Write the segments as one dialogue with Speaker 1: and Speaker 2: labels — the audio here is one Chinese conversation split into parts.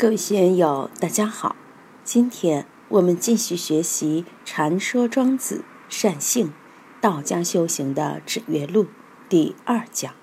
Speaker 1: 各位学友，大家好。今天我们继续学习《禅说庄子善性道家修行的指月录》第二讲：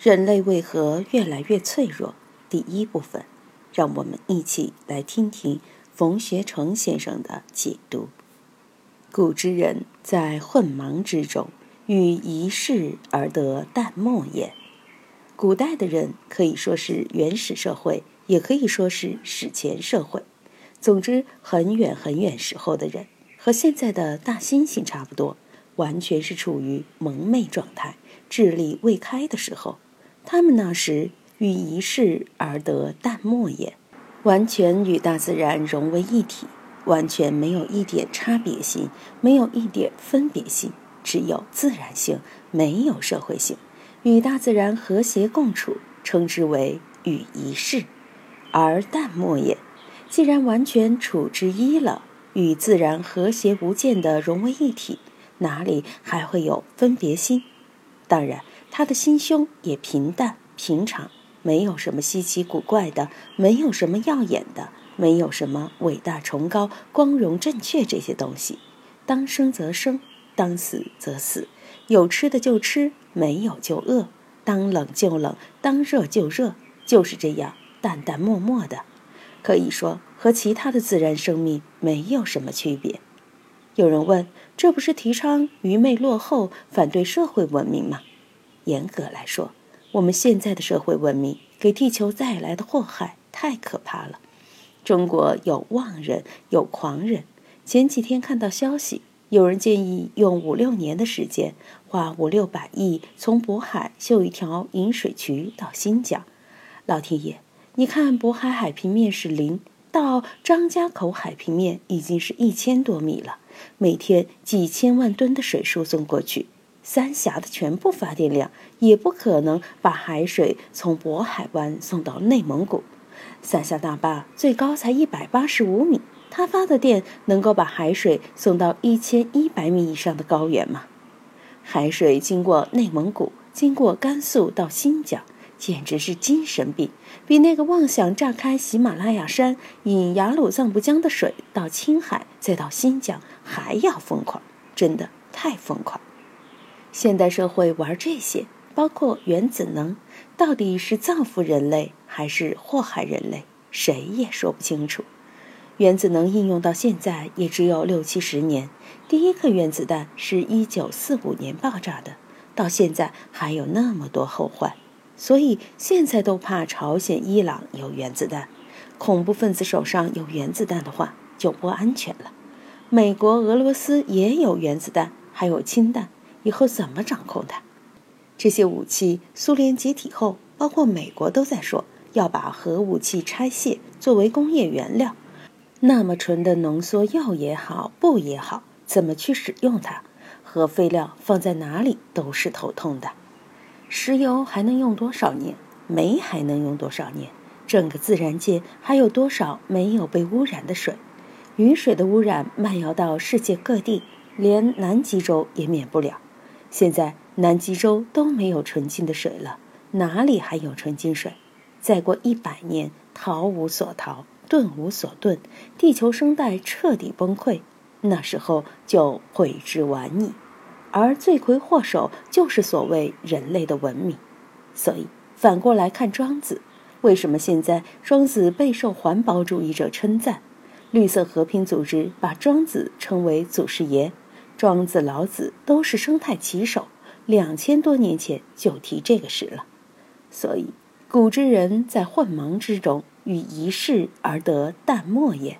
Speaker 1: 人类为何越来越脆弱？第一部分，让我们一起来听听冯学成先生的解读。古之人在混忙之中，欲一世而得淡漠也。古代的人可以说是原始社会。也可以说是史前社会，总之很远很远时候的人，和现在的大猩猩差不多，完全是处于蒙昧状态、智力未开的时候。他们那时与一世而得淡漠也，完全与大自然融为一体，完全没有一点差别性，没有一点分别性，只有自然性，没有社会性，与大自然和谐共处，称之为与一世。而淡漠也，既然完全处之一了，与自然和谐无间的融为一体，哪里还会有分别心？当然，他的心胸也平淡平常，没有什么稀奇古怪的，没有什么耀眼的，没有什么伟大崇高、光荣正确这些东西。当生则生，当死则死，有吃的就吃，没有就饿；当冷就冷，当热就热，就是这样。淡淡漠漠的，可以说和其他的自然生命没有什么区别。有人问：这不是提倡愚昧落后、反对社会文明吗？严格来说，我们现在的社会文明给地球带来的祸害太可怕了。中国有妄人，有狂人。前几天看到消息，有人建议用五六年的时间，花五六百亿从渤海修一条引水渠到新疆。老天爷！你看，渤海海平面是零，到张家口海平面已经是一千多米了。每天几千万吨的水输送过去，三峡的全部发电量也不可能把海水从渤海湾送到内蒙古。三峡大坝最高才一百八十五米，它发的电能够把海水送到一千一百米以上的高原吗？海水经过内蒙古，经过甘肃到新疆。简直是精神病，比那个妄想炸开喜马拉雅山引雅鲁藏布江的水到青海再到新疆还要疯狂，真的太疯狂。现代社会玩这些，包括原子能，到底是造福人类还是祸害人类，谁也说不清楚。原子能应用到现在也只有六七十年，第一颗原子弹是一九四五年爆炸的，到现在还有那么多后患。所以现在都怕朝鲜、伊朗有原子弹，恐怖分子手上有原子弹的话就不安全了。美国、俄罗斯也有原子弹，还有氢弹，以后怎么掌控它？这些武器，苏联解体后，包括美国都在说要把核武器拆卸作为工业原料。那么纯的浓缩铀也好，钚也好，怎么去使用它？核废料放在哪里都是头痛的。石油还能用多少年？煤还能用多少年？整个自然界还有多少没有被污染的水？雨水的污染漫游到世界各地，连南极洲也免不了。现在南极洲都没有纯净的水了，哪里还有纯净水？再过一百年，逃无所逃，遁无所遁，地球生态彻底崩溃，那时候就悔之晚矣。而罪魁祸首就是所谓人类的文明，所以反过来看庄子，为什么现在庄子备受环保主义者称赞？绿色和平组织把庄子称为祖师爷，庄子、老子都是生态旗手，两千多年前就提这个事了。所以古之人在混忙之中，与一世而得淡漠也，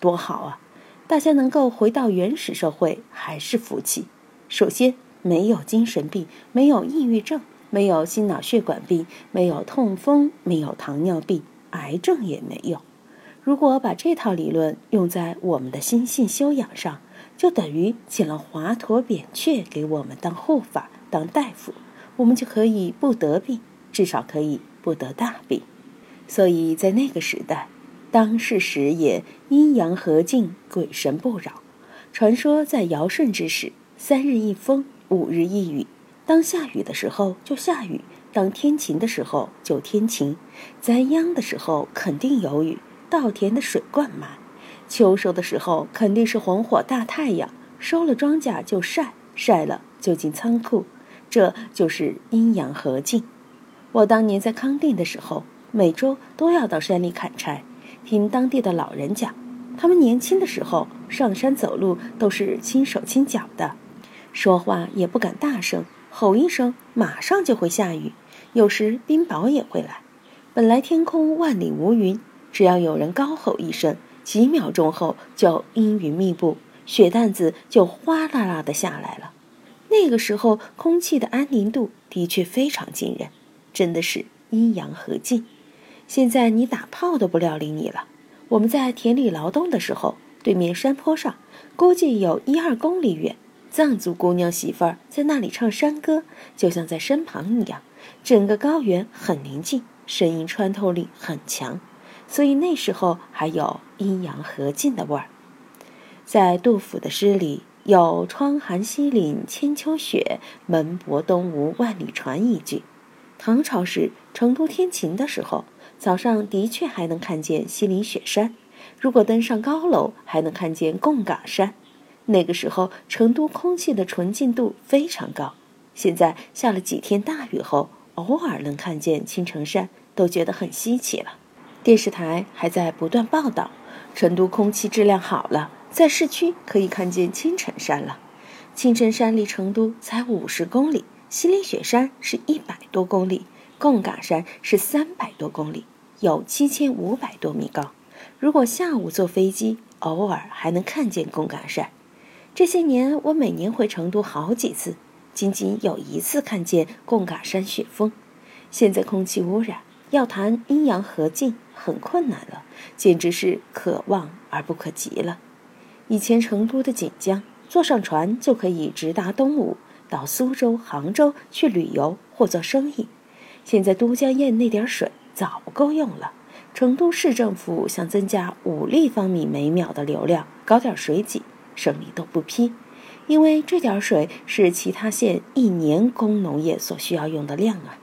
Speaker 1: 多好啊！大家能够回到原始社会，还是福气。首先，没有精神病，没有抑郁症，没有心脑血管病，没有痛风，没有糖尿病，癌症也没有。如果把这套理论用在我们的心性修养上，就等于请了华佗、扁鹊给我们当护法、当大夫，我们就可以不得病，至少可以不得大病。所以在那个时代，当世时也，阴阳和静，鬼神不扰。传说在尧舜之时。三日一风，五日一雨。当下雨的时候就下雨，当天晴的时候就天晴。栽秧的时候肯定有雨，稻田的水灌满。秋收的时候肯定是红火大太阳，收了庄稼就晒，晒了就进仓库，这就是阴阳合尽。我当年在康定的时候，每周都要到山里砍柴，听当地的老人讲，他们年轻的时候上山走路都是轻手轻脚的，说话也不敢大声，吼一声马上就会下雨，有时冰雹也会来。本来天空万里无云，只要有人高吼一声。几秒钟后，就阴云密布，雪担子就哗啦啦的下来了。那个时候，空气的安宁度的确非常惊人，真的是阴阳合尽。现在你打炮都不料理你了。我们在田里劳动的时候，对面山坡上，估计有一二公里远，藏族姑娘媳妇儿在那里唱山歌，就像在身旁一样。整个高原很宁静，声音穿透力很强。所以那时候还有阴阳合尽的味儿，在杜甫的诗里有“窗含西岭千秋雪，门泊东吴万里船”一句。唐朝时成都天晴的时候，早上的确还能看见西岭雪山，如果登上高楼，还能看见贡嘎山。那个时候成都空气的纯净度非常高。现在下了几天大雨后，偶尔能看见青城山，都觉得很稀奇了。电视台还在不断报道，成都空气质量好了，在市区可以看见青城山了。青城山离成都才五十公里，西岭雪山是一百多公里，贡嘎山是三百多公里，有七千五百多米高。如果下午坐飞机，偶尔还能看见贡嘎山。这些年我每年回成都好几次，仅仅有一次看见贡嘎山雪峰。现在空气污染，要谈阴阳合尽。很困难了，简直是可望而不可及了。以前成都的锦江，坐上船就可以直达东吴，到苏州、杭州去旅游或做生意。现在都江堰那点水早不够用了。成都市政府想增加五立方米每秒的流量，搞点水井，省里都不批，因为这点水是其他县一年工农业所需要用的量啊，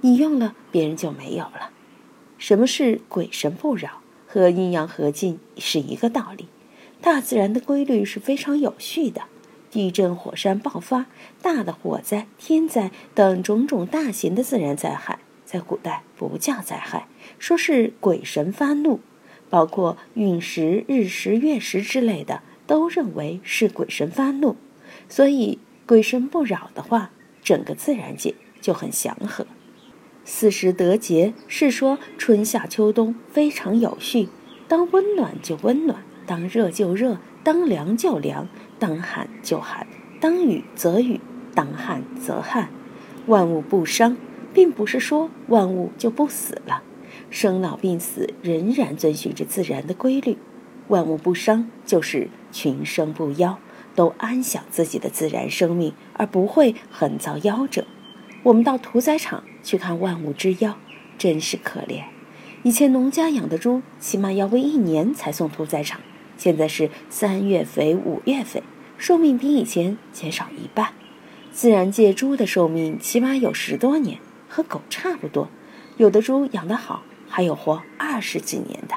Speaker 1: 你用了，别人就没有了。什么是鬼神不扰和阴阳合尽是一个道理。大自然的规律是非常有序的。地震、火山爆发、大的火灾、天灾等种种大型的自然灾害，在古代不叫灾害，说是鬼神发怒。包括陨石、日食、月食之类的，都认为是鬼神发怒。所以鬼神不扰的话，整个自然界就很祥和。四时得节是说春夏秋冬非常有序，当温暖就温暖，当热就热，当凉就凉，当寒就寒，当雨则雨，当旱则旱。万物不伤，并不是说万物就不死了，生老病死仍然遵循着自然的规律。万物不伤，就是群生不夭，都安享自己的自然生命，而不会横遭夭折。我们到屠宰场去看万物之妖，真是可怜。以前农家养的猪，起码要喂一年才送屠宰场，现在是三月肥、五月肥，寿命比以前减少一半。自然界猪的寿命起码有十多年，和狗差不多。有的猪养得好，还有活二十几年的。